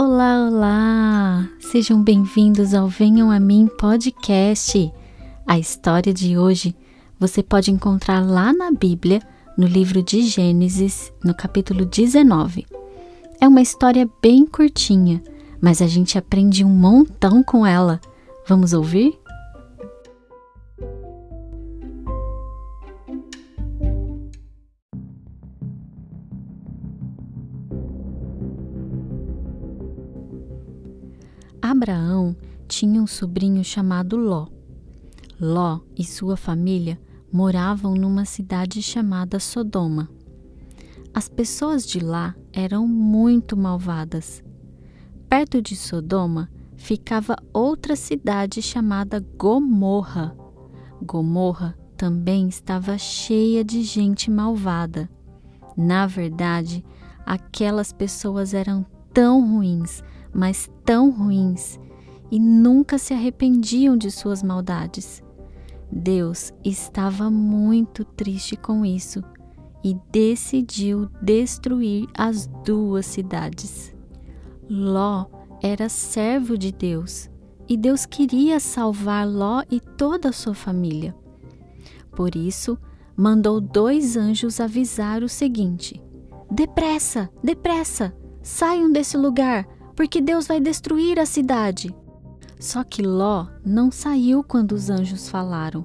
Olá, olá! Sejam bem-vindos ao Venham a Mim podcast. A história de hoje você pode encontrar lá na Bíblia, no livro de Gênesis, no capítulo 19. É uma história bem curtinha, mas a gente aprende um montão com ela. Vamos ouvir? Abraão tinha um sobrinho chamado Ló. Ló e sua família moravam numa cidade chamada Sodoma. As pessoas de lá eram muito malvadas. Perto de Sodoma ficava outra cidade chamada Gomorra. Gomorra também estava cheia de gente malvada. Na verdade, aquelas pessoas eram tão ruins mas tão ruins, e nunca se arrependiam de suas maldades. Deus estava muito triste com isso e decidiu destruir as duas cidades. Ló era servo de Deus e Deus queria salvar Ló e toda a sua família. Por isso, mandou dois anjos avisar o seguinte: Depressa, depressa, saiam desse lugar, porque Deus vai destruir a cidade. Só que Ló não saiu quando os anjos falaram.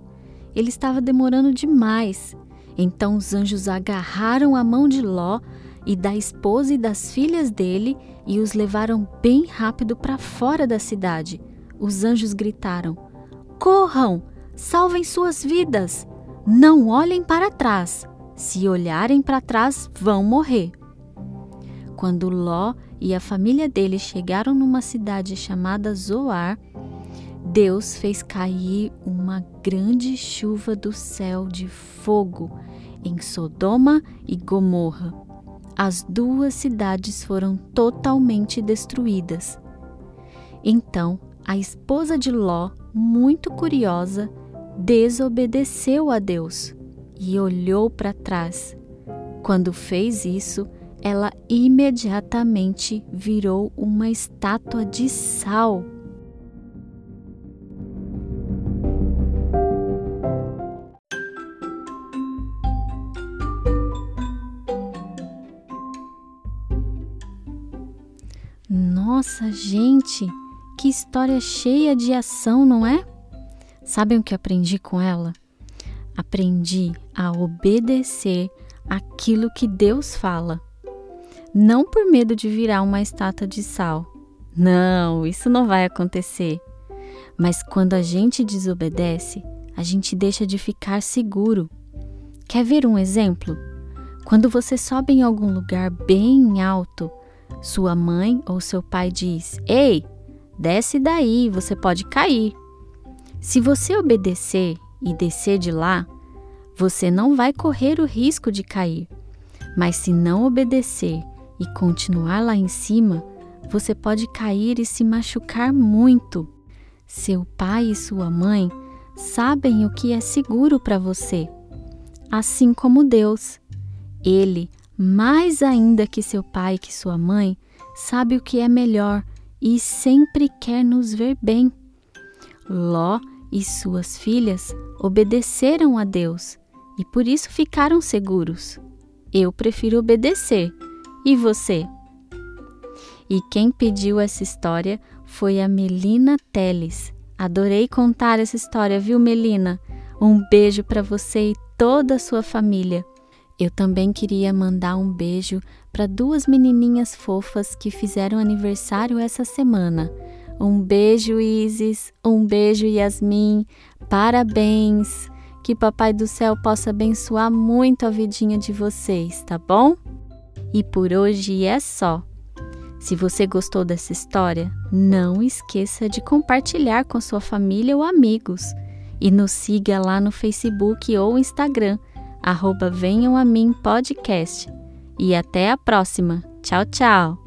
Ele estava demorando demais. Então os anjos agarraram a mão de Ló e da esposa e das filhas dele e os levaram bem rápido para fora da cidade. Os anjos gritaram: Corram! Salvem suas vidas! Não olhem para trás! Se olharem para trás, vão morrer. Quando Ló e a família dele chegaram numa cidade chamada Zoar, Deus fez cair uma grande chuva do céu de fogo em Sodoma e Gomorra. As duas cidades foram totalmente destruídas. Então, a esposa de Ló, muito curiosa, desobedeceu a Deus e olhou para trás. Quando fez isso, ela imediatamente virou uma estátua de sal. Nossa, gente, que história cheia de ação, não é? Sabem o que aprendi com ela? Aprendi a obedecer aquilo que Deus fala não por medo de virar uma estátua de sal. Não, isso não vai acontecer. Mas quando a gente desobedece, a gente deixa de ficar seguro. Quer ver um exemplo? Quando você sobe em algum lugar bem alto, sua mãe ou seu pai diz: Ei, desce daí, você pode cair. Se você obedecer e descer de lá, você não vai correr o risco de cair. Mas se não obedecer e continuar lá em cima, você pode cair e se machucar muito. Seu pai e sua mãe sabem o que é seguro para você, assim como Deus. Ele, mais ainda que seu pai e que sua mãe, sabe o que é melhor e sempre quer nos ver bem. Ló e suas filhas obedeceram a Deus e por isso ficaram seguros. Eu prefiro obedecer e você? E quem pediu essa história foi a Melina Teles. Adorei contar essa história, viu, Melina? Um beijo para você e toda a sua família. Eu também queria mandar um beijo para duas menininhas fofas que fizeram aniversário essa semana. Um beijo, Isis. Um beijo, Yasmin. Parabéns. Que Papai do Céu possa abençoar muito a vidinha de vocês, tá bom? E por hoje é só. Se você gostou dessa história, não esqueça de compartilhar com sua família ou amigos. E nos siga lá no Facebook ou Instagram, arroba Venham a Mim Podcast. E até a próxima. Tchau, tchau!